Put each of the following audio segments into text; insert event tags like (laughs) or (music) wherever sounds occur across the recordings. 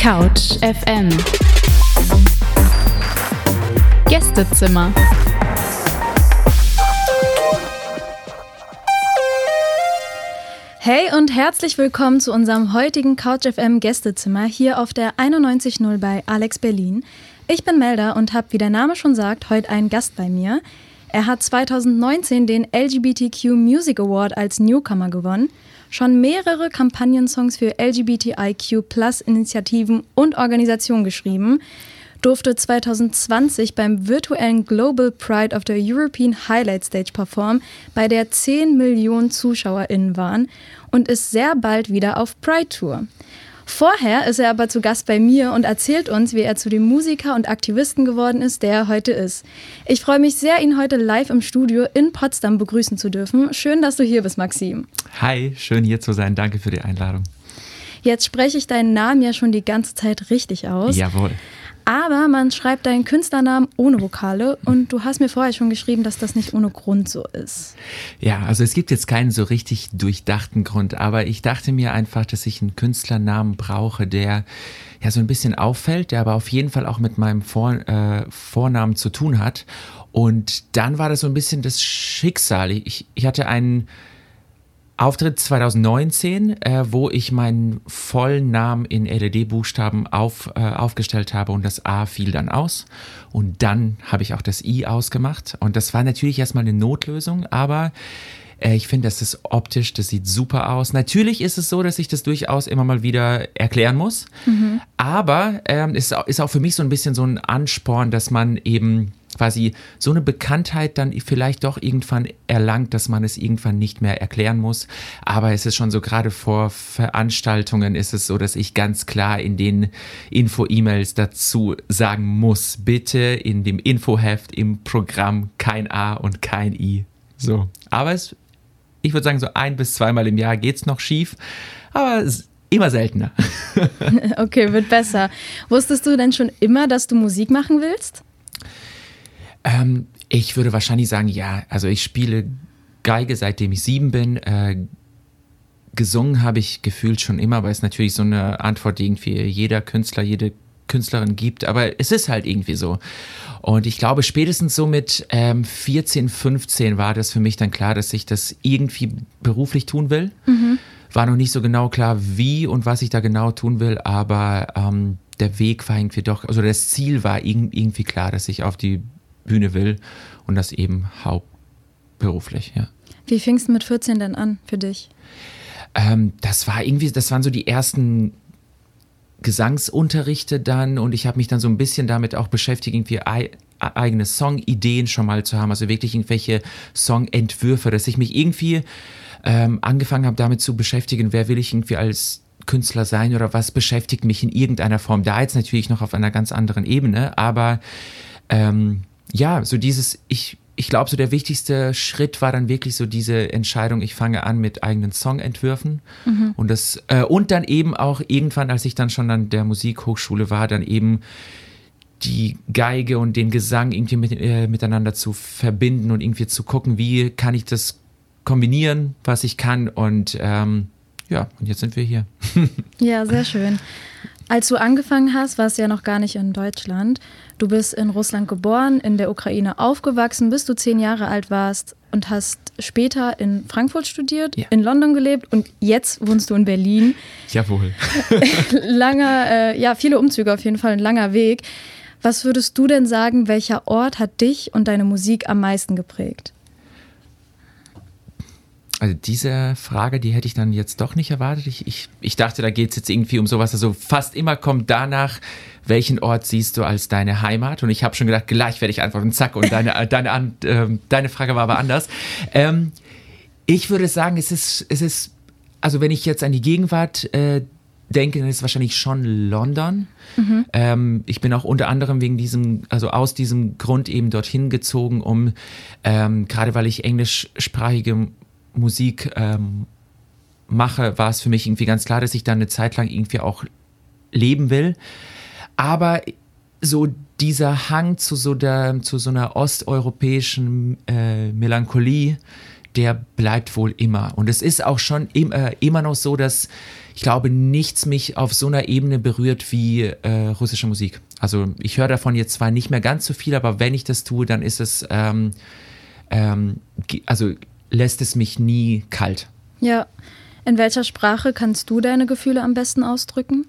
Couch FM Gästezimmer Hey und herzlich willkommen zu unserem heutigen Couch FM Gästezimmer hier auf der 91.0 bei Alex Berlin. Ich bin Melda und habe, wie der Name schon sagt, heute einen Gast bei mir. Er hat 2019 den LGBTQ Music Award als Newcomer gewonnen, schon mehrere Kampagnensongs für LGBTIQ-Plus-Initiativen und Organisationen geschrieben, durfte 2020 beim virtuellen Global Pride of the European Highlight Stage performen, bei der 10 Millionen ZuschauerInnen waren und ist sehr bald wieder auf Pride Tour. Vorher ist er aber zu Gast bei mir und erzählt uns, wie er zu dem Musiker und Aktivisten geworden ist, der er heute ist. Ich freue mich sehr, ihn heute live im Studio in Potsdam begrüßen zu dürfen. Schön, dass du hier bist, Maxim. Hi, schön hier zu sein. Danke für die Einladung. Jetzt spreche ich deinen Namen ja schon die ganze Zeit richtig aus. Jawohl. Aber man schreibt deinen Künstlernamen ohne Vokale und du hast mir vorher schon geschrieben, dass das nicht ohne Grund so ist. Ja, also es gibt jetzt keinen so richtig durchdachten Grund, aber ich dachte mir einfach, dass ich einen Künstlernamen brauche, der ja so ein bisschen auffällt, der aber auf jeden Fall auch mit meinem Vor äh, Vornamen zu tun hat. Und dann war das so ein bisschen das Schicksal. Ich, ich hatte einen Auftritt 2019, äh, wo ich meinen vollen Namen in LED-Buchstaben auf, äh, aufgestellt habe und das A fiel dann aus. Und dann habe ich auch das I ausgemacht. Und das war natürlich erstmal eine Notlösung, aber äh, ich finde, das ist optisch, das sieht super aus. Natürlich ist es so, dass ich das durchaus immer mal wieder erklären muss. Mhm. Aber ähm, es ist auch für mich so ein bisschen so ein Ansporn, dass man eben quasi so eine Bekanntheit dann vielleicht doch irgendwann erlangt, dass man es irgendwann nicht mehr erklären muss. Aber es ist schon so, gerade vor Veranstaltungen ist es so, dass ich ganz klar in den Info-E-Mails dazu sagen muss, bitte in dem Infoheft im Programm kein A und kein I. So. Aber es, ich würde sagen, so ein bis zweimal im Jahr geht es noch schief. Aber immer seltener. (laughs) okay, wird besser. Wusstest du denn schon immer, dass du Musik machen willst? Ähm, ich würde wahrscheinlich sagen, ja. Also ich spiele Geige, seitdem ich sieben bin. Äh, gesungen habe ich gefühlt schon immer, weil es natürlich so eine Antwort, die irgendwie jeder Künstler, jede Künstlerin gibt. Aber es ist halt irgendwie so. Und ich glaube, spätestens so mit ähm, 14, 15 war das für mich dann klar, dass ich das irgendwie beruflich tun will. Mhm. War noch nicht so genau klar, wie und was ich da genau tun will, aber ähm, der Weg war irgendwie doch, also das Ziel war irgendwie klar, dass ich auf die Bühne will und das eben hauptberuflich, ja. Wie fing es mit 14 denn an für dich? Ähm, das war irgendwie, das waren so die ersten Gesangsunterrichte dann und ich habe mich dann so ein bisschen damit auch beschäftigt, irgendwie eigene Songideen schon mal zu haben, also wirklich irgendwelche Songentwürfe, dass ich mich irgendwie ähm, angefangen habe damit zu beschäftigen, wer will ich irgendwie als Künstler sein oder was beschäftigt mich in irgendeiner Form. Da jetzt natürlich noch auf einer ganz anderen Ebene, aber ähm, ja, so dieses, ich, ich glaube, so der wichtigste Schritt war dann wirklich so diese Entscheidung, ich fange an mit eigenen Songentwürfen mhm. und das, äh, und dann eben auch irgendwann, als ich dann schon an der Musikhochschule war, dann eben die Geige und den Gesang irgendwie mit, äh, miteinander zu verbinden und irgendwie zu gucken, wie kann ich das kombinieren, was ich kann und ähm, ja, und jetzt sind wir hier. ja, sehr schön. (laughs) Als du angefangen hast, warst du ja noch gar nicht in Deutschland. Du bist in Russland geboren, in der Ukraine aufgewachsen, bis du zehn Jahre alt warst und hast später in Frankfurt studiert, ja. in London gelebt und jetzt wohnst du in Berlin. Jawohl. (laughs) langer, äh, ja, viele Umzüge auf jeden Fall, ein langer Weg. Was würdest du denn sagen, welcher Ort hat dich und deine Musik am meisten geprägt? Also diese Frage, die hätte ich dann jetzt doch nicht erwartet. Ich, ich, ich dachte, da geht es jetzt irgendwie um sowas. Also fast immer kommt danach, welchen Ort siehst du als deine Heimat? Und ich habe schon gedacht, gleich werde ich antworten, zack. Und deine, (laughs) äh, deine, äh, deine Frage war aber anders. Ähm, ich würde sagen, es ist, es ist, also wenn ich jetzt an die Gegenwart äh, denke, dann ist es wahrscheinlich schon London. Mhm. Ähm, ich bin auch unter anderem wegen diesem, also aus diesem Grund eben dorthin gezogen, um ähm, gerade weil ich englischsprachige Musik ähm, mache, war es für mich irgendwie ganz klar, dass ich da eine Zeit lang irgendwie auch leben will. Aber so dieser Hang zu so, der, zu so einer osteuropäischen äh, Melancholie, der bleibt wohl immer. Und es ist auch schon im, äh, immer noch so, dass ich glaube, nichts mich auf so einer Ebene berührt wie äh, russische Musik. Also ich höre davon jetzt zwar nicht mehr ganz so viel, aber wenn ich das tue, dann ist es, ähm, ähm, also lässt es mich nie kalt. Ja. In welcher Sprache kannst du deine Gefühle am besten ausdrücken?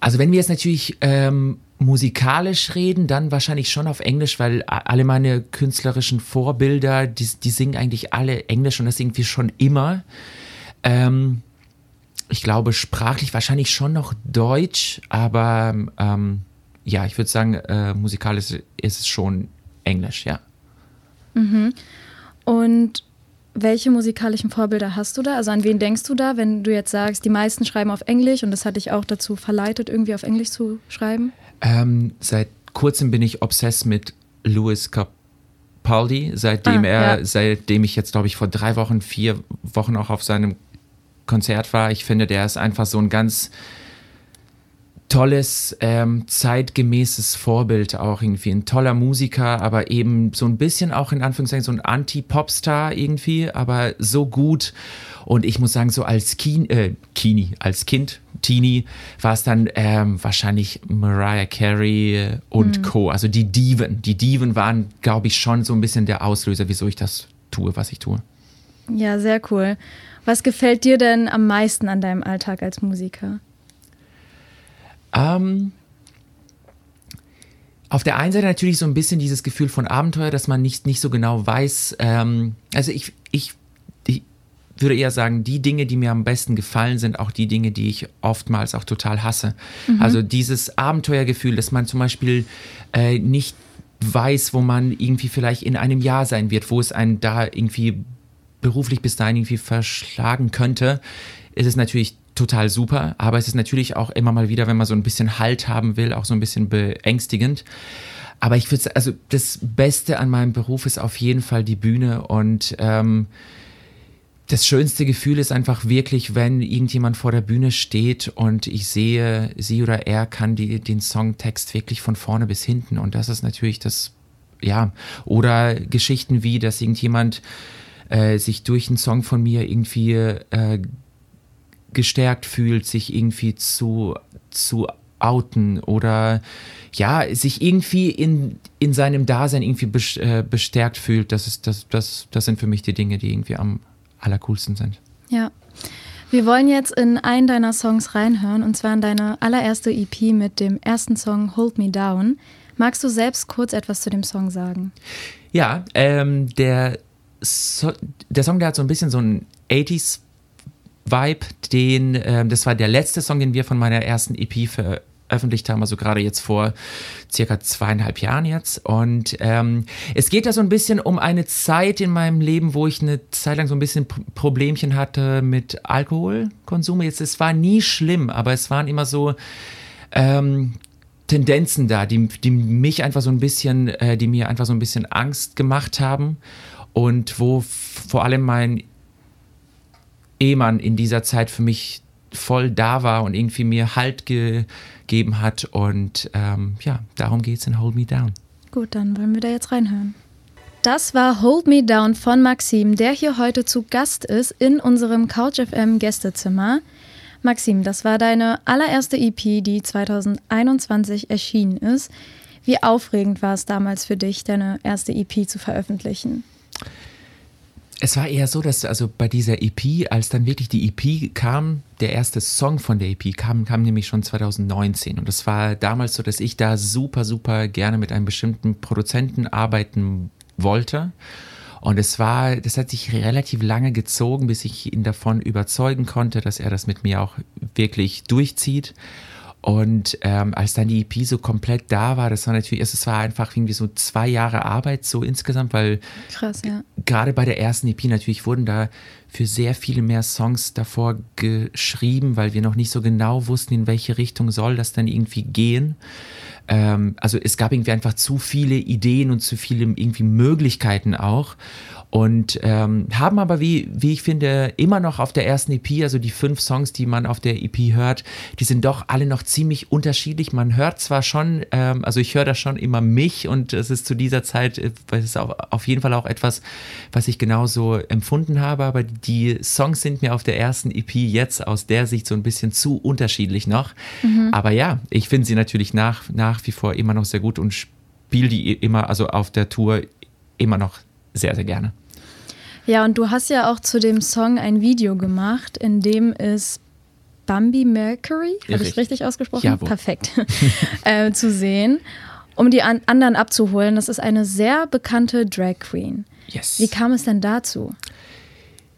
Also wenn wir jetzt natürlich ähm, musikalisch reden, dann wahrscheinlich schon auf Englisch, weil alle meine künstlerischen Vorbilder, die, die singen eigentlich alle Englisch und das irgendwie schon immer. Ähm, ich glaube, sprachlich wahrscheinlich schon noch Deutsch, aber ähm, ja, ich würde sagen, äh, musikalisch ist es schon Englisch, ja. Mhm. Und welche musikalischen Vorbilder hast du da? Also an wen denkst du da, wenn du jetzt sagst, die meisten schreiben auf Englisch und das hat dich auch dazu verleitet, irgendwie auf Englisch zu schreiben? Ähm, seit kurzem bin ich obsessed mit Louis Capaldi, seitdem ah, er, ja. seitdem ich jetzt, glaube ich, vor drei Wochen, vier Wochen auch auf seinem Konzert war. Ich finde, der ist einfach so ein ganz tolles, ähm, zeitgemäßes Vorbild auch irgendwie. Ein toller Musiker, aber eben so ein bisschen auch in Anführungszeichen so ein Anti-Popstar irgendwie, aber so gut. Und ich muss sagen, so als Keen, äh, Kini, als Kind, Teenie, war es dann ähm, wahrscheinlich Mariah Carey und mhm. Co. Also die Diven. Die Diven waren, glaube ich, schon so ein bisschen der Auslöser, wieso ich das tue, was ich tue. Ja, sehr cool. Was gefällt dir denn am meisten an deinem Alltag als Musiker? Ähm, auf der einen Seite natürlich so ein bisschen dieses Gefühl von Abenteuer, dass man nicht, nicht so genau weiß. Ähm, also ich, ich, ich würde eher sagen, die Dinge, die mir am besten gefallen, sind auch die Dinge, die ich oftmals auch total hasse. Mhm. Also dieses Abenteuergefühl, dass man zum Beispiel äh, nicht weiß, wo man irgendwie vielleicht in einem Jahr sein wird, wo es einen da irgendwie beruflich bis dahin irgendwie verschlagen könnte, ist es natürlich total super, aber es ist natürlich auch immer mal wieder, wenn man so ein bisschen Halt haben will, auch so ein bisschen beängstigend. Aber ich würde sagen, also das Beste an meinem Beruf ist auf jeden Fall die Bühne und ähm, das schönste Gefühl ist einfach wirklich, wenn irgendjemand vor der Bühne steht und ich sehe, sie oder er kann die, den Songtext wirklich von vorne bis hinten und das ist natürlich das, ja, oder Geschichten wie, dass irgendjemand äh, sich durch einen Song von mir irgendwie äh, gestärkt fühlt, sich irgendwie zu, zu outen oder ja, sich irgendwie in, in seinem Dasein irgendwie äh, bestärkt fühlt, das, ist, das, das, das sind für mich die Dinge, die irgendwie am allercoolsten sind. Ja. Wir wollen jetzt in einen deiner Songs reinhören und zwar in deine allererste EP mit dem ersten Song Hold Me Down. Magst du selbst kurz etwas zu dem Song sagen? Ja, ähm, der, so der Song, der hat so ein bisschen so ein 80s Vibe, den, äh, das war der letzte Song, den wir von meiner ersten EP veröffentlicht haben, also gerade jetzt vor circa zweieinhalb Jahren jetzt. Und ähm, es geht da so ein bisschen um eine Zeit in meinem Leben, wo ich eine Zeit lang so ein bisschen Problemchen hatte mit Alkoholkonsum. Jetzt, es war nie schlimm, aber es waren immer so ähm, Tendenzen da, die, die mich einfach so ein bisschen, äh, die mir einfach so ein bisschen Angst gemacht haben und wo vor allem mein Ehemann in dieser Zeit für mich voll da war und irgendwie mir Halt gegeben hat. Und ähm, ja, darum geht es in Hold Me Down. Gut, dann wollen wir da jetzt reinhören. Das war Hold Me Down von Maxim, der hier heute zu Gast ist in unserem Couch FM Gästezimmer. Maxim, das war deine allererste EP, die 2021 erschienen ist. Wie aufregend war es damals für dich, deine erste EP zu veröffentlichen? Es war eher so, dass also bei dieser EP, als dann wirklich die EP kam, der erste Song von der EP kam, kam nämlich schon 2019. Und es war damals so, dass ich da super, super gerne mit einem bestimmten Produzenten arbeiten wollte. Und es war, das hat sich relativ lange gezogen, bis ich ihn davon überzeugen konnte, dass er das mit mir auch wirklich durchzieht. Und ähm, als dann die EP so komplett da war, das war natürlich, es war einfach irgendwie so zwei Jahre Arbeit so insgesamt, weil Krass, ja. gerade bei der ersten EP natürlich wurden da für sehr viele mehr Songs davor geschrieben, weil wir noch nicht so genau wussten, in welche Richtung soll das dann irgendwie gehen. Ähm, also es gab irgendwie einfach zu viele Ideen und zu viele irgendwie Möglichkeiten auch und ähm, haben aber, wie, wie ich finde, immer noch auf der ersten EP, also die fünf Songs, die man auf der EP hört, die sind doch alle noch ziemlich unterschiedlich. Man hört zwar schon, ähm, also ich höre da schon immer mich und es ist zu dieser Zeit, äh, es ist auf, auf jeden Fall auch etwas, was ich genauso empfunden habe, aber die Songs sind mir auf der ersten EP jetzt aus der Sicht so ein bisschen zu unterschiedlich noch. Mhm. Aber ja, ich finde sie natürlich nach, nach wie vor immer noch sehr gut und spiele die immer, also auf der Tour immer noch sehr, sehr gerne. Ja, und du hast ja auch zu dem Song ein Video gemacht, in dem es Bambi Mercury, habe ich richtig ausgesprochen? Ja, Perfekt, (laughs) äh, zu sehen, um die an anderen abzuholen. Das ist eine sehr bekannte Drag Queen. Yes. Wie kam es denn dazu?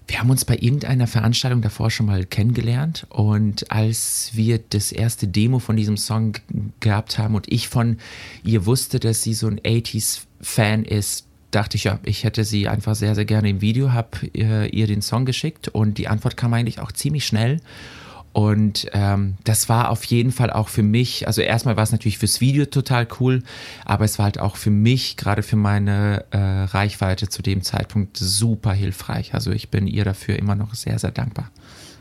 Wir haben uns bei irgendeiner Veranstaltung davor schon mal kennengelernt und als wir das erste Demo von diesem Song gehabt haben und ich von ihr wusste, dass sie so ein 80s-Fan ist, dachte ich, ja, ich hätte sie einfach sehr, sehr gerne im Video, habe ihr, ihr den Song geschickt und die Antwort kam eigentlich auch ziemlich schnell. Und ähm, das war auf jeden Fall auch für mich, also erstmal war es natürlich fürs Video total cool, aber es war halt auch für mich, gerade für meine äh, Reichweite zu dem Zeitpunkt super hilfreich. Also ich bin ihr dafür immer noch sehr, sehr dankbar.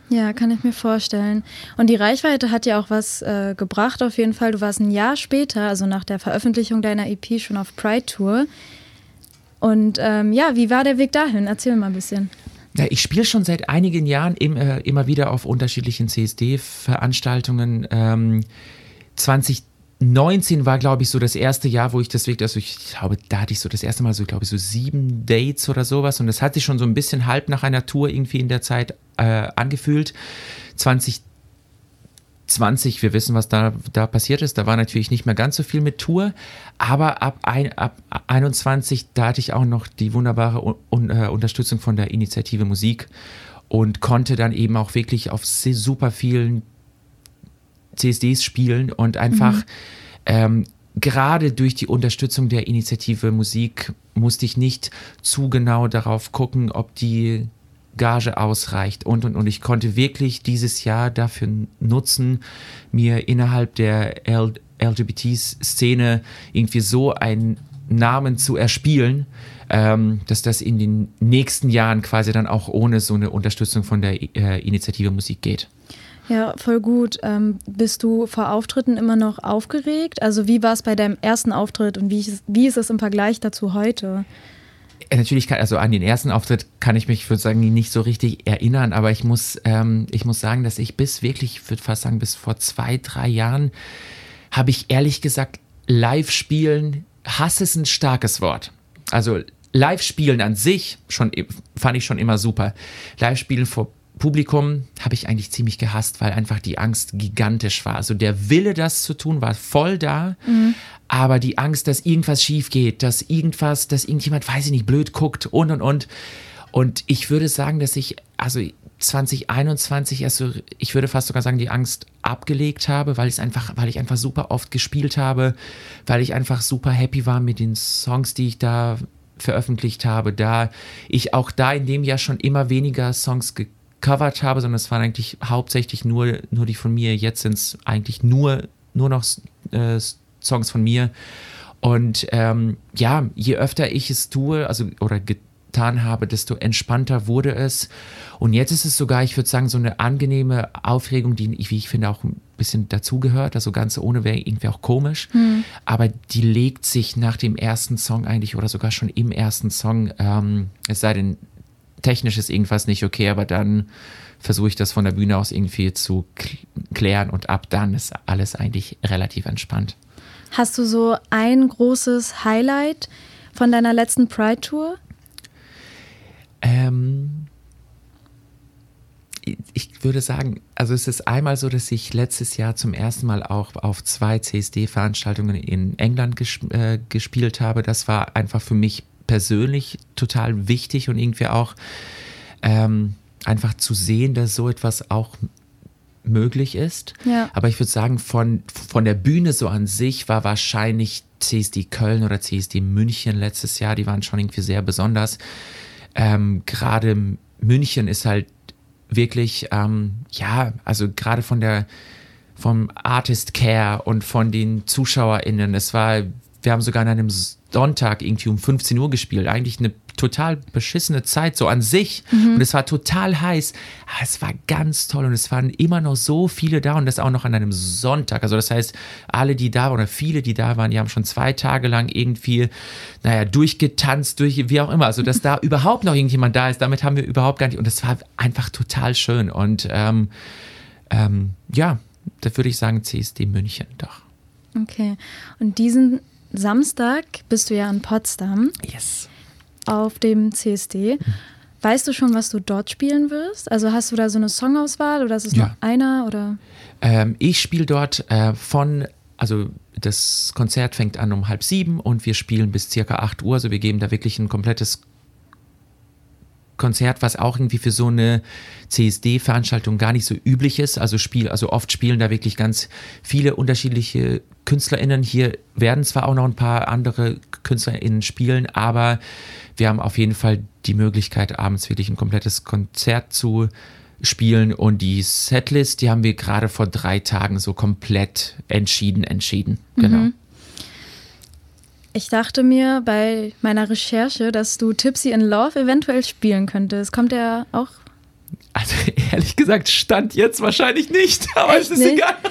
Ja, kann ich mir vorstellen. Und die Reichweite hat ja auch was äh, gebracht auf jeden Fall. Du warst ein Jahr später, also nach der Veröffentlichung deiner EP schon auf Pride Tour. Und ähm, ja, wie war der Weg dahin? Erzähl mal ein bisschen. Ja, ich spiele schon seit einigen Jahren im, äh, immer wieder auf unterschiedlichen CSD-Veranstaltungen. Ähm, 2019 war, glaube ich, so das erste Jahr, wo ich das wirklich, also ich glaube, da hatte ich so das erste Mal so, glaube ich, so sieben Dates oder sowas. Und das hat sich schon so ein bisschen halb nach einer Tour irgendwie in der Zeit äh, angefühlt. 2020 20, wir wissen, was da, da passiert ist. Da war natürlich nicht mehr ganz so viel mit Tour, aber ab, ein, ab 21, da hatte ich auch noch die wunderbare Un äh, Unterstützung von der Initiative Musik und konnte dann eben auch wirklich auf super vielen CSDs spielen und einfach mhm. ähm, gerade durch die Unterstützung der Initiative Musik musste ich nicht zu genau darauf gucken, ob die Gage ausreicht und und und. Ich konnte wirklich dieses Jahr dafür nutzen, mir innerhalb der LGBT-Szene irgendwie so einen Namen zu erspielen, ähm, dass das in den nächsten Jahren quasi dann auch ohne so eine Unterstützung von der äh, Initiative Musik geht. Ja, voll gut. Ähm, bist du vor Auftritten immer noch aufgeregt? Also wie war es bei deinem ersten Auftritt und wie, wie ist es im Vergleich dazu heute? Äh, natürlich kann, also an den ersten Auftritt kann ich mich, würde sagen, nicht so richtig erinnern, aber ich muss, ähm, ich muss sagen, dass ich bis wirklich, ich würde fast sagen, bis vor zwei, drei Jahren habe ich ehrlich gesagt live spielen, Hass ist ein starkes Wort. Also live spielen an sich schon, fand ich schon immer super. Live spielen vor Publikum habe ich eigentlich ziemlich gehasst, weil einfach die Angst gigantisch war. Also der Wille, das zu tun, war voll da, mhm. aber die Angst, dass irgendwas schief geht, dass irgendwas, dass irgendjemand, weiß ich nicht, blöd guckt und und und. Und ich würde sagen, dass ich, also 2021 erst so, ich würde fast sogar sagen, die Angst abgelegt habe, weil ich einfach, weil ich einfach super oft gespielt habe, weil ich einfach super happy war mit den Songs, die ich da veröffentlicht habe, da ich auch da in dem Jahr schon immer weniger Songs ge gecovert habe, sondern es waren eigentlich hauptsächlich nur, nur die von mir. Jetzt sind es eigentlich nur, nur noch äh, Songs von mir. Und ähm, ja, je öfter ich es tue, also oder getan habe, desto entspannter wurde es. Und jetzt ist es sogar, ich würde sagen, so eine angenehme Aufregung, die, wie ich finde, auch ein bisschen dazugehört. Also ganz ohne wäre irgendwie auch komisch. Hm. Aber die legt sich nach dem ersten Song eigentlich oder sogar schon im ersten Song, ähm, es sei denn, technisch ist irgendwas nicht okay, aber dann versuche ich das von der Bühne aus irgendwie zu klären und ab dann ist alles eigentlich relativ entspannt. Hast du so ein großes Highlight von deiner letzten Pride Tour? Ähm, ich würde sagen, also es ist einmal so, dass ich letztes Jahr zum ersten Mal auch auf zwei CSD-Veranstaltungen in England gesp äh, gespielt habe. Das war einfach für mich persönlich total wichtig und irgendwie auch ähm, einfach zu sehen, dass so etwas auch möglich ist. Ja. Aber ich würde sagen, von, von der Bühne so an sich war wahrscheinlich CSD Köln oder CSD München letztes Jahr, die waren schon irgendwie sehr besonders. Ähm, gerade München ist halt wirklich, ähm, ja, also gerade von der, vom Artist Care und von den ZuschauerInnen, es war wir haben sogar an einem Sonntag irgendwie um 15 Uhr gespielt. Eigentlich eine total beschissene Zeit, so an sich. Mhm. Und es war total heiß. Aber es war ganz toll und es waren immer noch so viele da und das auch noch an einem Sonntag. Also das heißt, alle, die da waren oder viele, die da waren, die haben schon zwei Tage lang irgendwie, naja, durchgetanzt, durch, wie auch immer. Also dass da (laughs) überhaupt noch irgendjemand da ist, damit haben wir überhaupt gar nicht. Und es war einfach total schön. Und ähm, ähm, ja, da würde ich sagen CSD München doch. Okay. Und diesen Samstag bist du ja in Potsdam. Yes. Auf dem CSD. Weißt du schon, was du dort spielen wirst? Also hast du da so eine Songauswahl oder ist es ja. nur einer? Oder? Ähm, ich spiele dort äh, von, also das Konzert fängt an um halb sieben und wir spielen bis circa acht Uhr. Also wir geben da wirklich ein komplettes Konzert, was auch irgendwie für so eine CSD-Veranstaltung gar nicht so üblich ist. Also Spiel, also oft spielen da wirklich ganz viele unterschiedliche KünstlerInnen. Hier werden zwar auch noch ein paar andere KünstlerInnen spielen, aber wir haben auf jeden Fall die Möglichkeit, abends wirklich ein komplettes Konzert zu spielen und die Setlist, die haben wir gerade vor drei Tagen so komplett entschieden, entschieden. Genau. Ich dachte mir bei meiner Recherche, dass du Tipsy in Love eventuell spielen könntest. Kommt der auch? Also (laughs) ehrlich gesagt, stand jetzt wahrscheinlich nicht, (laughs) aber Echt es ist nicht? egal. (laughs)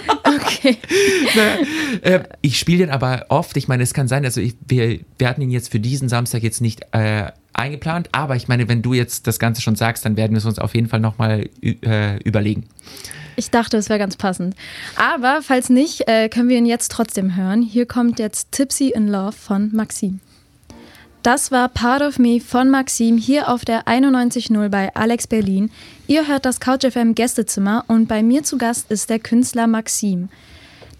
Okay. naja, äh, ich spiele den aber oft. Ich meine, es kann sein, also ich, wir, wir hatten ihn jetzt für diesen Samstag jetzt nicht äh, eingeplant, aber ich meine, wenn du jetzt das Ganze schon sagst, dann werden wir es uns auf jeden Fall nochmal äh, überlegen. Ich dachte, es wäre ganz passend. Aber falls nicht, äh, können wir ihn jetzt trotzdem hören. Hier kommt jetzt Tipsy in Love von Maxim. Das war Part of Me von Maxim hier auf der 91.0 bei Alex Berlin. Ihr hört das CouchFM Gästezimmer und bei mir zu Gast ist der Künstler Maxim.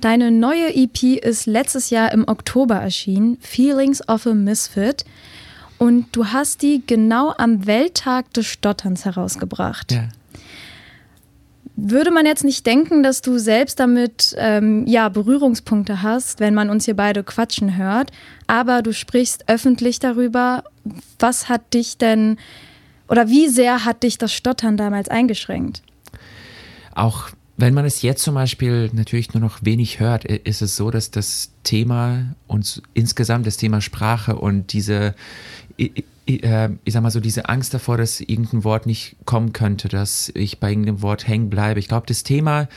Deine neue EP ist letztes Jahr im Oktober erschienen, Feelings of a Misfit. Und du hast die genau am Welttag des Stotterns herausgebracht. Ja würde man jetzt nicht denken, dass du selbst damit ähm, ja, Berührungspunkte hast, wenn man uns hier beide quatschen hört. Aber du sprichst öffentlich darüber. Was hat dich denn oder wie sehr hat dich das Stottern damals eingeschränkt? Auch wenn man es jetzt zum Beispiel natürlich nur noch wenig hört, ist es so, dass das Thema und insgesamt das Thema Sprache und diese äh, ich sag mal so, diese Angst davor, dass irgendein Wort nicht kommen könnte, dass ich bei irgendeinem Wort hängen bleibe. Ich glaube, das Thema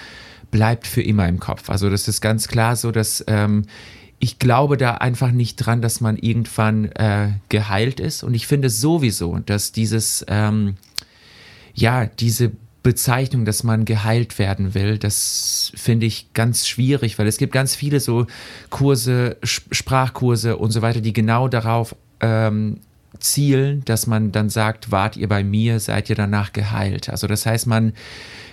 bleibt für immer im Kopf. Also das ist ganz klar so, dass ähm, ich glaube da einfach nicht dran, dass man irgendwann äh, geheilt ist. Und ich finde sowieso, dass dieses, ähm, ja, diese Bezeichnung, dass man geheilt werden will, das finde ich ganz schwierig, weil es gibt ganz viele so Kurse, Sprachkurse und so weiter, die genau darauf ähm, zielen, dass man dann sagt, wart ihr bei mir, seid ihr danach geheilt. Also das heißt, man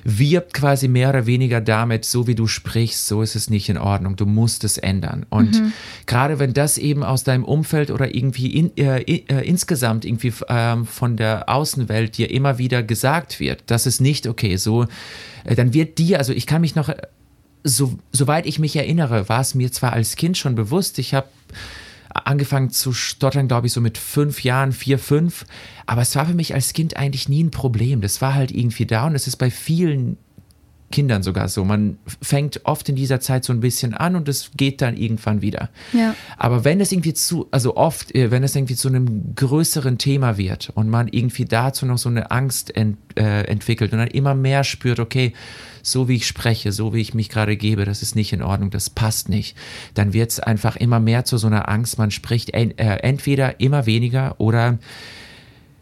wirbt quasi mehr oder weniger damit, so wie du sprichst, so ist es nicht in Ordnung, du musst es ändern. Und mhm. gerade wenn das eben aus deinem Umfeld oder irgendwie in, äh, äh, insgesamt irgendwie äh, von der Außenwelt dir immer wieder gesagt wird, das ist nicht okay, so, äh, dann wird dir, also ich kann mich noch, so, soweit ich mich erinnere, war es mir zwar als Kind schon bewusst, ich habe angefangen zu stottern, glaube ich, so mit fünf Jahren, vier, fünf. Aber es war für mich als Kind eigentlich nie ein Problem. Das war halt irgendwie da und es ist bei vielen Kindern sogar so. Man fängt oft in dieser Zeit so ein bisschen an und es geht dann irgendwann wieder. Ja. Aber wenn es irgendwie zu, also oft, äh, wenn es irgendwie zu einem größeren Thema wird und man irgendwie dazu noch so eine Angst ent, äh, entwickelt und dann immer mehr spürt, okay, so wie ich spreche, so wie ich mich gerade gebe, das ist nicht in Ordnung, das passt nicht, dann wird es einfach immer mehr zu so einer Angst. Man spricht en, äh, entweder immer weniger oder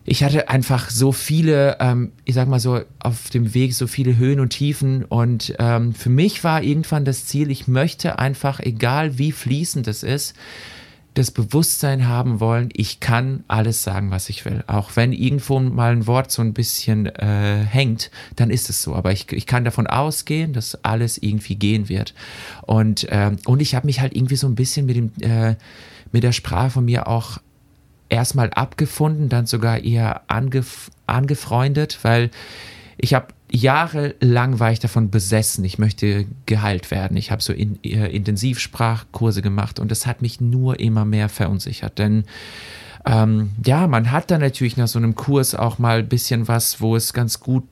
ich hatte einfach so viele, ähm, ich sag mal so, auf dem Weg so viele Höhen und Tiefen. Und ähm, für mich war irgendwann das Ziel, ich möchte einfach, egal wie fließend es ist, das Bewusstsein haben wollen, ich kann alles sagen, was ich will. Auch wenn irgendwo mal ein Wort so ein bisschen äh, hängt, dann ist es so. Aber ich, ich kann davon ausgehen, dass alles irgendwie gehen wird. Und, äh, und ich habe mich halt irgendwie so ein bisschen mit, dem, äh, mit der Sprache von mir auch erstmal abgefunden, dann sogar eher angef angefreundet, weil ich habe jahrelang war ich davon besessen, ich möchte geheilt werden. Ich habe so in, äh, Intensivsprachkurse gemacht und das hat mich nur immer mehr verunsichert, denn ähm, ja, man hat dann natürlich nach so einem Kurs auch mal ein bisschen was, wo es ganz gut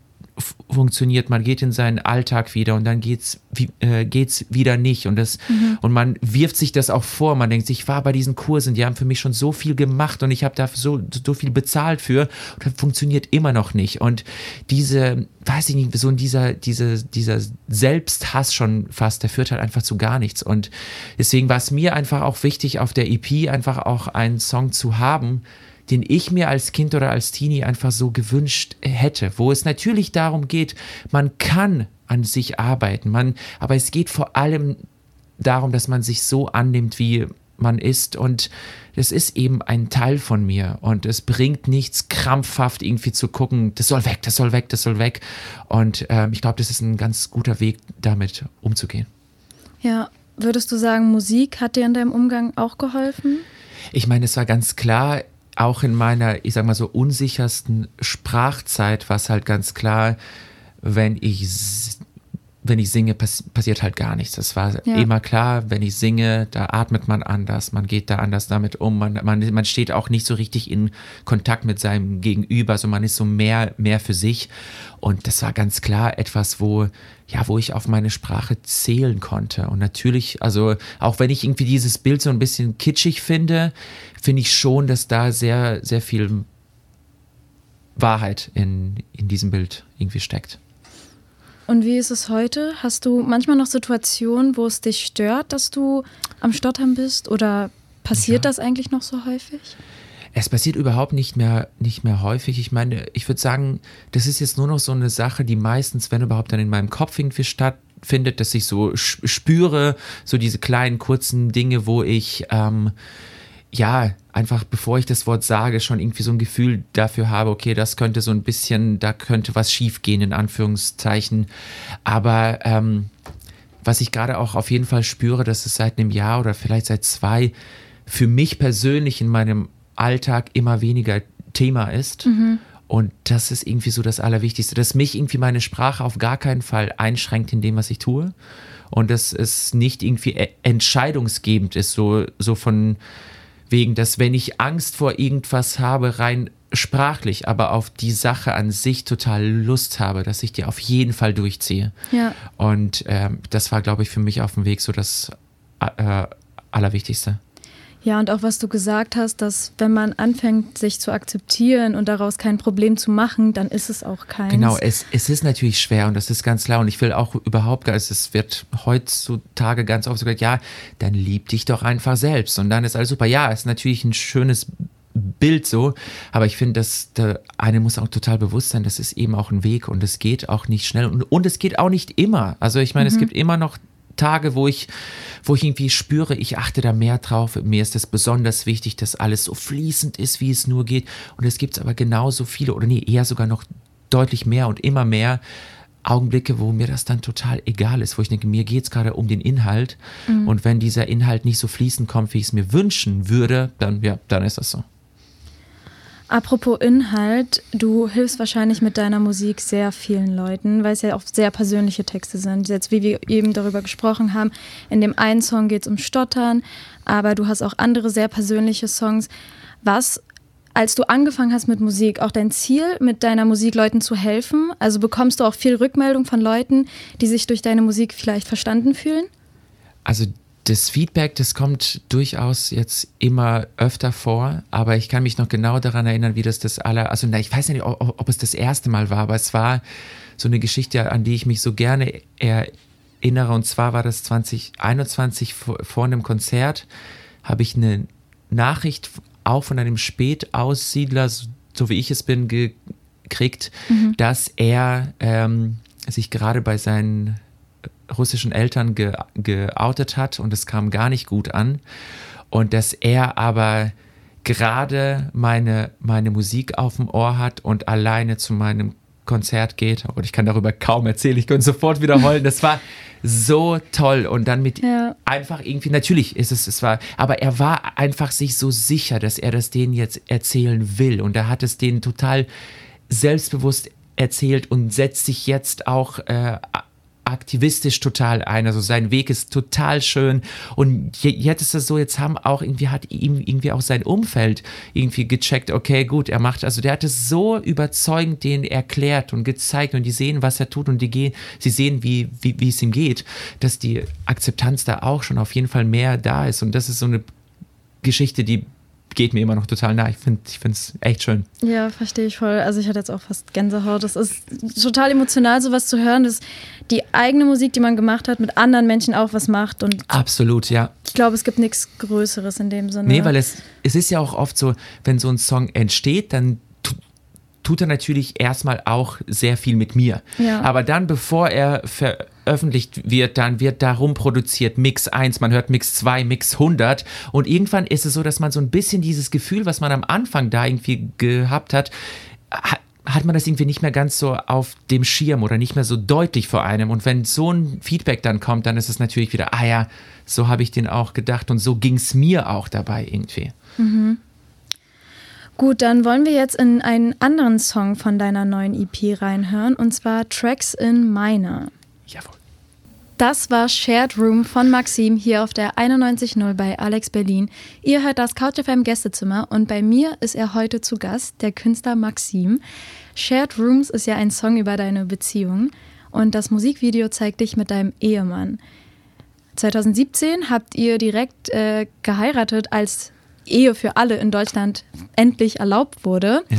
funktioniert, man geht in seinen Alltag wieder und dann geht's, äh, geht's wieder nicht und das mhm. und man wirft sich das auch vor. Man denkt, ich war bei diesen Kursen, die haben für mich schon so viel gemacht und ich habe da so so viel bezahlt für und das funktioniert immer noch nicht. Und diese, weiß ich nicht, so in dieser dieser dieser Selbsthass schon fast, der führt halt einfach zu gar nichts. Und deswegen war es mir einfach auch wichtig, auf der EP einfach auch einen Song zu haben, den ich mir als Kind oder als Teenie einfach so gewünscht hätte, wo es natürlich darum geht, man kann an sich arbeiten, man, aber es geht vor allem darum, dass man sich so annimmt, wie man ist und das ist eben ein Teil von mir und es bringt nichts krampfhaft irgendwie zu gucken, das soll weg, das soll weg, das soll weg und äh, ich glaube, das ist ein ganz guter Weg, damit umzugehen. Ja, würdest du sagen, Musik hat dir in deinem Umgang auch geholfen? Ich meine, es war ganz klar, auch in meiner, ich sag mal so, unsichersten Sprachzeit war es halt ganz klar, wenn ich wenn ich singe, pass passiert halt gar nichts. Das war ja. immer klar, wenn ich singe, da atmet man anders, man geht da anders damit um, man, man, man steht auch nicht so richtig in Kontakt mit seinem Gegenüber, also man ist so mehr, mehr für sich. Und das war ganz klar etwas, wo, ja, wo ich auf meine Sprache zählen konnte. Und natürlich, also auch wenn ich irgendwie dieses Bild so ein bisschen kitschig finde, finde ich schon, dass da sehr, sehr viel Wahrheit in, in diesem Bild irgendwie steckt. Und wie ist es heute? Hast du manchmal noch Situationen, wo es dich stört, dass du am Stottern bist? Oder passiert ja. das eigentlich noch so häufig? Es passiert überhaupt nicht mehr, nicht mehr häufig. Ich meine, ich würde sagen, das ist jetzt nur noch so eine Sache, die meistens, wenn überhaupt, dann in meinem Kopf irgendwie stattfindet, dass ich so spüre, so diese kleinen, kurzen Dinge, wo ich ähm, ja, einfach bevor ich das Wort sage, schon irgendwie so ein Gefühl dafür habe, okay, das könnte so ein bisschen, da könnte was schiefgehen, in Anführungszeichen. Aber ähm, was ich gerade auch auf jeden Fall spüre, dass es seit einem Jahr oder vielleicht seit zwei für mich persönlich in meinem Alltag immer weniger Thema ist. Mhm. Und das ist irgendwie so das Allerwichtigste, dass mich irgendwie meine Sprache auf gar keinen Fall einschränkt in dem, was ich tue. Und dass es nicht irgendwie e-, entscheidungsgebend ist, so, so von, wegen, dass wenn ich Angst vor irgendwas habe, rein sprachlich, aber auf die Sache an sich total Lust habe, dass ich die auf jeden Fall durchziehe. Ja. Und ähm, das war, glaube ich, für mich auf dem Weg so das äh, Allerwichtigste. Ja, und auch was du gesagt hast, dass wenn man anfängt, sich zu akzeptieren und daraus kein Problem zu machen, dann ist es auch keins. Genau, es, es ist natürlich schwer und das ist ganz klar. Und ich will auch überhaupt, also es wird heutzutage ganz oft gesagt, ja, dann lieb dich doch einfach selbst. Und dann ist alles super. Ja, ist natürlich ein schönes Bild so, aber ich finde, dass der eine muss auch total bewusst sein, das ist eben auch ein Weg und es geht auch nicht schnell und, und es geht auch nicht immer. Also ich meine, mhm. es gibt immer noch Tage, wo ich, wo ich irgendwie spüre, ich achte da mehr drauf. Mir ist es besonders wichtig, dass alles so fließend ist, wie es nur geht. Und es gibt aber genauso viele, oder nee, eher sogar noch deutlich mehr und immer mehr Augenblicke, wo mir das dann total egal ist, wo ich denke, mir geht es gerade um den Inhalt. Mhm. Und wenn dieser Inhalt nicht so fließend kommt, wie ich es mir wünschen würde, dann, ja, dann ist das so. Apropos Inhalt, du hilfst wahrscheinlich mit deiner Musik sehr vielen Leuten, weil es ja auch sehr persönliche Texte sind. Jetzt, wie wir eben darüber gesprochen haben, in dem einen Song geht es um Stottern, aber du hast auch andere sehr persönliche Songs. Was, als du angefangen hast mit Musik, auch dein Ziel, mit deiner Musik Leuten zu helfen? Also bekommst du auch viel Rückmeldung von Leuten, die sich durch deine Musik vielleicht verstanden fühlen? Also das Feedback, das kommt durchaus jetzt immer öfter vor, aber ich kann mich noch genau daran erinnern, wie das das aller, also na, ich weiß nicht, ob, ob, es das erste Mal war, aber es war so eine Geschichte, an die ich mich so gerne erinnere. Und zwar war das 2021 vor, vor einem Konzert, habe ich eine Nachricht auch von einem Spätaussiedler, so wie ich es bin, gekriegt, mhm. dass er ähm, sich gerade bei seinen russischen Eltern ge, geoutet hat und es kam gar nicht gut an. Und dass er aber gerade meine, meine Musik auf dem Ohr hat und alleine zu meinem Konzert geht. Und ich kann darüber kaum erzählen, ich könnte sofort wiederholen. Das war so toll. Und dann mit ja. einfach irgendwie, natürlich ist es, es war, aber er war einfach sich so sicher, dass er das denen jetzt erzählen will. Und er hat es denen total selbstbewusst erzählt und setzt sich jetzt auch äh, aktivistisch total ein. Also sein Weg ist total schön. Und jetzt ist es so, jetzt haben auch irgendwie, hat ihm irgendwie auch sein Umfeld irgendwie gecheckt, okay, gut, er macht, also der hat es so überzeugend denen erklärt und gezeigt und die sehen, was er tut und die gehen, sie sehen, wie, wie, wie es ihm geht, dass die Akzeptanz da auch schon auf jeden Fall mehr da ist. Und das ist so eine Geschichte, die geht mir immer noch total nah. Ich finde es echt schön. Ja, verstehe ich voll. Also ich hatte jetzt auch fast Gänsehaut. Das ist total emotional, sowas zu hören, dass die eigene Musik, die man gemacht hat, mit anderen Menschen auch was macht. Und Absolut, ja. Ich glaube, es gibt nichts Größeres in dem Sinne. Nee, weil es, es ist ja auch oft so, wenn so ein Song entsteht, dann tut er natürlich erstmal auch sehr viel mit mir. Ja. Aber dann, bevor er veröffentlicht wird, dann wird darum produziert Mix 1, man hört Mix 2, Mix 100 und irgendwann ist es so, dass man so ein bisschen dieses Gefühl, was man am Anfang da irgendwie gehabt hat, hat man das irgendwie nicht mehr ganz so auf dem Schirm oder nicht mehr so deutlich vor einem. Und wenn so ein Feedback dann kommt, dann ist es natürlich wieder, ah ja, so habe ich den auch gedacht und so ging es mir auch dabei irgendwie. Mhm. Gut, dann wollen wir jetzt in einen anderen Song von deiner neuen EP reinhören, und zwar Tracks in Minor. Jawohl. Das war Shared Room von Maxim hier auf der 91.0 bei Alex Berlin. Ihr hört das CouchFM Gästezimmer und bei mir ist er heute zu Gast, der Künstler Maxim. Shared Rooms ist ja ein Song über deine Beziehung und das Musikvideo zeigt dich mit deinem Ehemann. 2017 habt ihr direkt äh, geheiratet, als Ehe für alle in Deutschland endlich erlaubt wurde. Ja.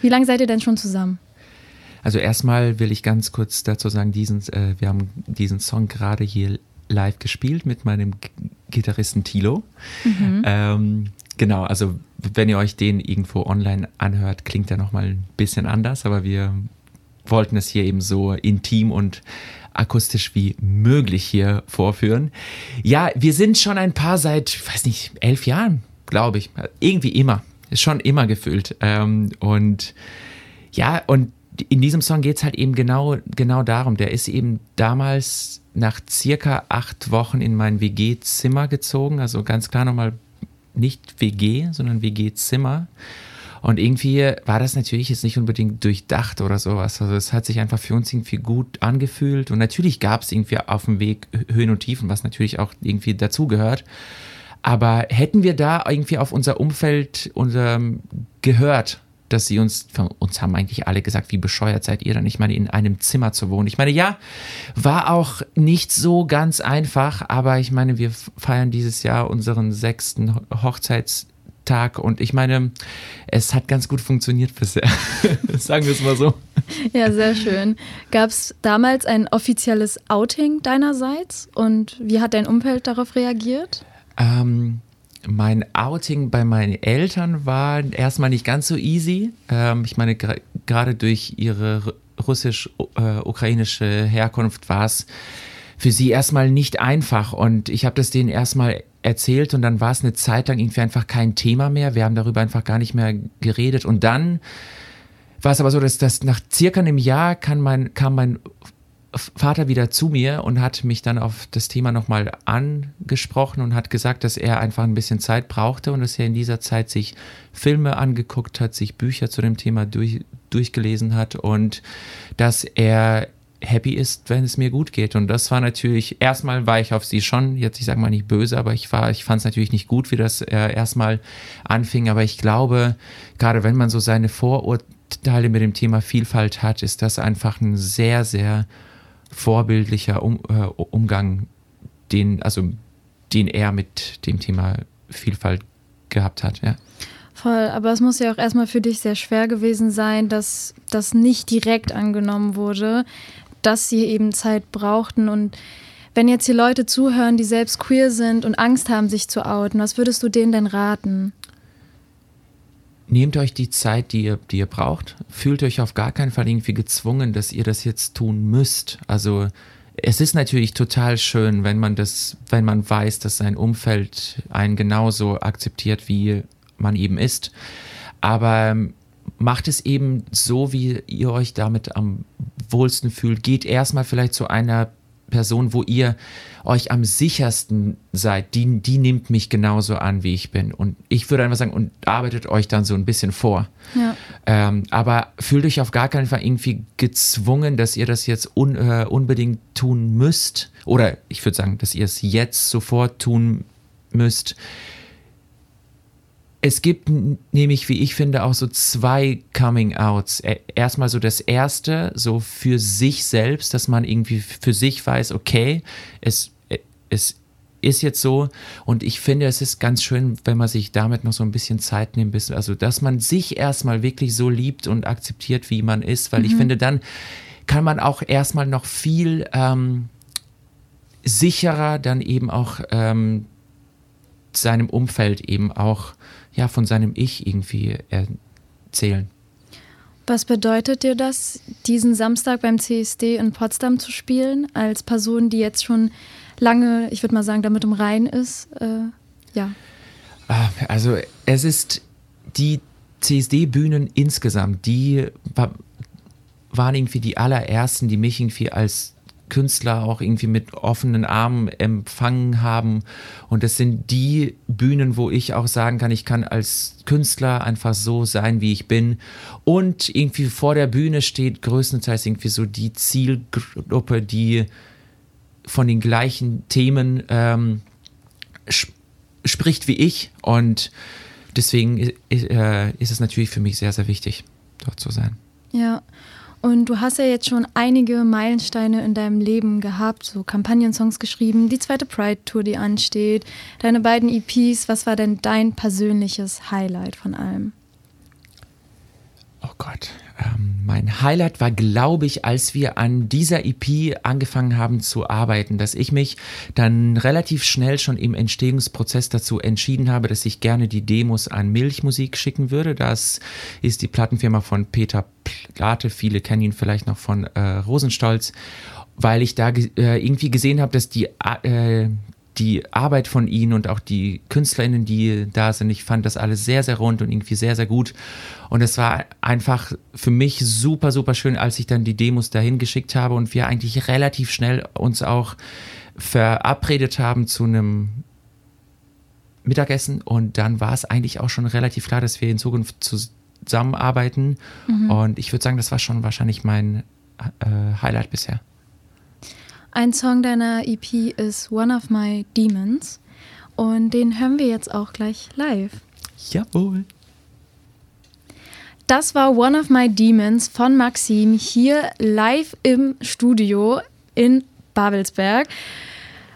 Wie lange seid ihr denn schon zusammen? Also erstmal will ich ganz kurz dazu sagen, diesen, äh, wir haben diesen Song gerade hier live gespielt mit meinem G Gitarristen Tilo. Mhm. Ähm, genau, also wenn ihr euch den irgendwo online anhört, klingt er nochmal ein bisschen anders, aber wir wollten es hier eben so intim und akustisch wie möglich hier vorführen. Ja, wir sind schon ein paar seit, weiß nicht, elf Jahren glaube ich. Irgendwie immer. Ist schon immer gefühlt. Ähm, und ja, und in diesem Song geht es halt eben genau, genau darum. Der ist eben damals nach circa acht Wochen in mein WG-Zimmer gezogen. Also ganz klar nochmal nicht WG, sondern WG-Zimmer. Und irgendwie war das natürlich jetzt nicht unbedingt durchdacht oder sowas. Also es hat sich einfach für uns irgendwie gut angefühlt. Und natürlich gab es irgendwie auf dem Weg Höhen und Tiefen, was natürlich auch irgendwie dazugehört. Aber hätten wir da irgendwie auf unser Umfeld unser, gehört, dass sie uns, von uns haben eigentlich alle gesagt, wie bescheuert seid ihr dann? Ich meine, in einem Zimmer zu wohnen. Ich meine, ja, war auch nicht so ganz einfach, aber ich meine, wir feiern dieses Jahr unseren sechsten Hochzeitstag und ich meine, es hat ganz gut funktioniert bisher. (laughs) Sagen wir es mal so. Ja, sehr schön. Gab es damals ein offizielles Outing deinerseits und wie hat dein Umfeld darauf reagiert? Ähm, mein Outing bei meinen Eltern war erstmal nicht ganz so easy. Ähm, ich meine, gerade durch ihre russisch-ukrainische äh, Herkunft war es für sie erstmal nicht einfach. Und ich habe das denen erstmal erzählt und dann war es eine Zeit lang irgendwie einfach kein Thema mehr. Wir haben darüber einfach gar nicht mehr geredet. Und dann war es aber so, dass das nach circa einem Jahr kam mein, kam mein Vater wieder zu mir und hat mich dann auf das Thema nochmal angesprochen und hat gesagt, dass er einfach ein bisschen Zeit brauchte und dass er in dieser Zeit sich Filme angeguckt hat, sich Bücher zu dem Thema durch, durchgelesen hat und dass er happy ist, wenn es mir gut geht. Und das war natürlich, erstmal war ich auf sie schon, jetzt ich sage mal nicht böse, aber ich war, ich fand es natürlich nicht gut, wie das äh, erstmal anfing. Aber ich glaube, gerade wenn man so seine Vorurteile mit dem Thema Vielfalt hat, ist das einfach ein sehr, sehr vorbildlicher um, äh, Umgang, den, also, den er mit dem Thema Vielfalt gehabt hat, ja. Voll, aber es muss ja auch erstmal für dich sehr schwer gewesen sein, dass das nicht direkt angenommen wurde, dass sie eben Zeit brauchten. Und wenn jetzt hier Leute zuhören, die selbst queer sind und Angst haben, sich zu outen, was würdest du denen denn raten? Nehmt euch die Zeit, die ihr, die ihr braucht. Fühlt euch auf gar keinen Fall irgendwie gezwungen, dass ihr das jetzt tun müsst. Also es ist natürlich total schön, wenn man das, wenn man weiß, dass sein Umfeld einen genauso akzeptiert, wie man eben ist. Aber ähm, macht es eben so, wie ihr euch damit am wohlsten fühlt. Geht erstmal vielleicht zu einer Person, wo ihr euch am sichersten seid, die, die nimmt mich genauso an, wie ich bin. Und ich würde einfach sagen, und arbeitet euch dann so ein bisschen vor. Ja. Ähm, aber fühlt euch auf gar keinen Fall irgendwie gezwungen, dass ihr das jetzt un, äh, unbedingt tun müsst. Oder ich würde sagen, dass ihr es jetzt sofort tun müsst. Es gibt nämlich, wie ich finde, auch so zwei Coming-outs. E, erstmal so das erste, so für sich selbst, dass man irgendwie für sich weiß, okay, es, es ist jetzt so. Und ich finde, es ist ganz schön, wenn man sich damit noch so ein bisschen Zeit nimmt, also dass man sich erstmal wirklich so liebt und akzeptiert, wie man ist, weil mhm. ich finde, dann kann man auch erstmal noch viel ähm, sicherer dann eben auch ähm, seinem Umfeld eben auch ja, von seinem Ich irgendwie erzählen. Was bedeutet dir das, diesen Samstag beim CSD in Potsdam zu spielen, als Person, die jetzt schon lange, ich würde mal sagen, damit im Rein ist? Äh, ja. Ah, also es ist die CSD-Bühnen insgesamt, die waren irgendwie die allerersten, die mich irgendwie als Künstler auch irgendwie mit offenen Armen empfangen haben. Und das sind die Bühnen, wo ich auch sagen kann, ich kann als Künstler einfach so sein, wie ich bin. Und irgendwie vor der Bühne steht größtenteils irgendwie so die Zielgruppe, die von den gleichen Themen ähm, sp spricht wie ich. Und deswegen äh, ist es natürlich für mich sehr, sehr wichtig, dort zu sein. Ja. Und du hast ja jetzt schon einige Meilensteine in deinem Leben gehabt, so Kampagnensongs geschrieben, die zweite Pride-Tour, die ansteht, deine beiden EPs. Was war denn dein persönliches Highlight von allem? Oh Gott, ähm, mein Highlight war, glaube ich, als wir an dieser EP angefangen haben zu arbeiten, dass ich mich dann relativ schnell schon im Entstehungsprozess dazu entschieden habe, dass ich gerne die Demos an Milchmusik schicken würde. Das ist die Plattenfirma von Peter Plate. Viele kennen ihn vielleicht noch von äh, Rosenstolz weil ich da äh, irgendwie gesehen habe, dass die, äh, die Arbeit von ihnen und auch die KünstlerInnen, die da sind, ich fand das alles sehr, sehr rund und irgendwie sehr, sehr gut. Und es war einfach für mich super, super schön, als ich dann die Demos dahin geschickt habe und wir eigentlich relativ schnell uns auch verabredet haben zu einem Mittagessen. Und dann war es eigentlich auch schon relativ klar, dass wir in Zukunft zusammenarbeiten. Mhm. Und ich würde sagen, das war schon wahrscheinlich mein äh, Highlight bisher. Ein Song deiner EP ist One of My Demons und den hören wir jetzt auch gleich live. Jawohl. Das war One of My Demons von Maxim hier live im Studio in Babelsberg.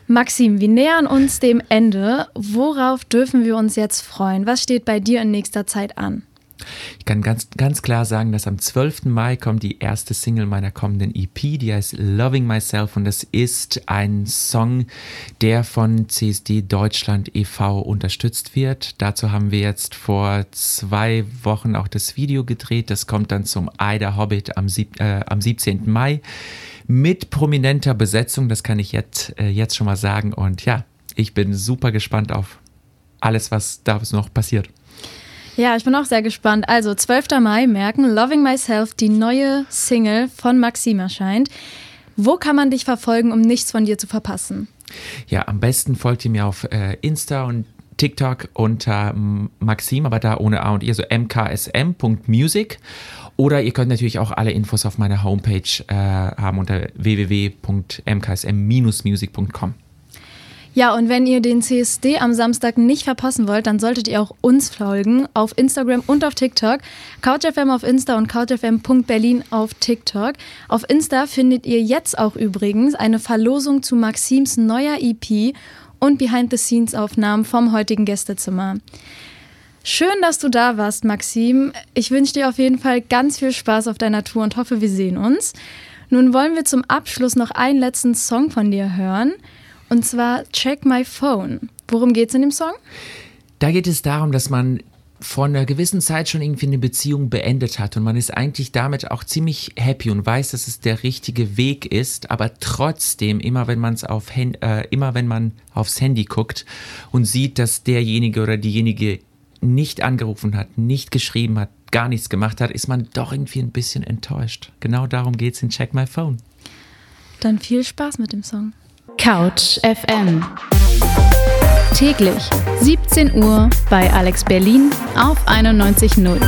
Maxim, wir nähern uns dem Ende. Worauf dürfen wir uns jetzt freuen? Was steht bei dir in nächster Zeit an? Ich kann ganz, ganz klar sagen, dass am 12. Mai kommt die erste Single meiner kommenden EP, die heißt Loving Myself und das ist ein Song, der von CSD Deutschland e.V. unterstützt wird. Dazu haben wir jetzt vor zwei Wochen auch das Video gedreht. Das kommt dann zum Ida Hobbit am, äh, am 17. Mai mit prominenter Besetzung. Das kann ich jetzt, äh, jetzt schon mal sagen. Und ja, ich bin super gespannt auf alles, was da noch passiert. Ja, ich bin auch sehr gespannt. Also 12. Mai merken, Loving Myself, die neue Single von Maxim erscheint. Wo kann man dich verfolgen, um nichts von dir zu verpassen? Ja, am besten folgt ihr mir auf äh, Insta und TikTok unter Maxim, aber da ohne A und I, also mksm.music. Oder ihr könnt natürlich auch alle Infos auf meiner Homepage äh, haben unter www.mksm-music.com. Ja, und wenn ihr den CSD am Samstag nicht verpassen wollt, dann solltet ihr auch uns folgen auf Instagram und auf TikTok. CouchFM auf Insta und CouchFM.berlin auf TikTok. Auf Insta findet ihr jetzt auch übrigens eine Verlosung zu Maxims neuer EP und Behind-the-Scenes-Aufnahmen vom heutigen Gästezimmer. Schön, dass du da warst, Maxim. Ich wünsche dir auf jeden Fall ganz viel Spaß auf deiner Tour und hoffe, wir sehen uns. Nun wollen wir zum Abschluss noch einen letzten Song von dir hören. Und zwar Check My Phone. Worum geht es in dem Song? Da geht es darum, dass man vor einer gewissen Zeit schon irgendwie eine Beziehung beendet hat und man ist eigentlich damit auch ziemlich happy und weiß, dass es der richtige Weg ist, aber trotzdem immer wenn man es auf äh, immer wenn man aufs Handy guckt und sieht, dass derjenige oder diejenige nicht angerufen hat, nicht geschrieben hat, gar nichts gemacht hat, ist man doch irgendwie ein bisschen enttäuscht. Genau darum geht es in Check My Phone. Dann viel Spaß mit dem Song. Couch FM. Täglich 17 Uhr bei Alex Berlin auf 91.0.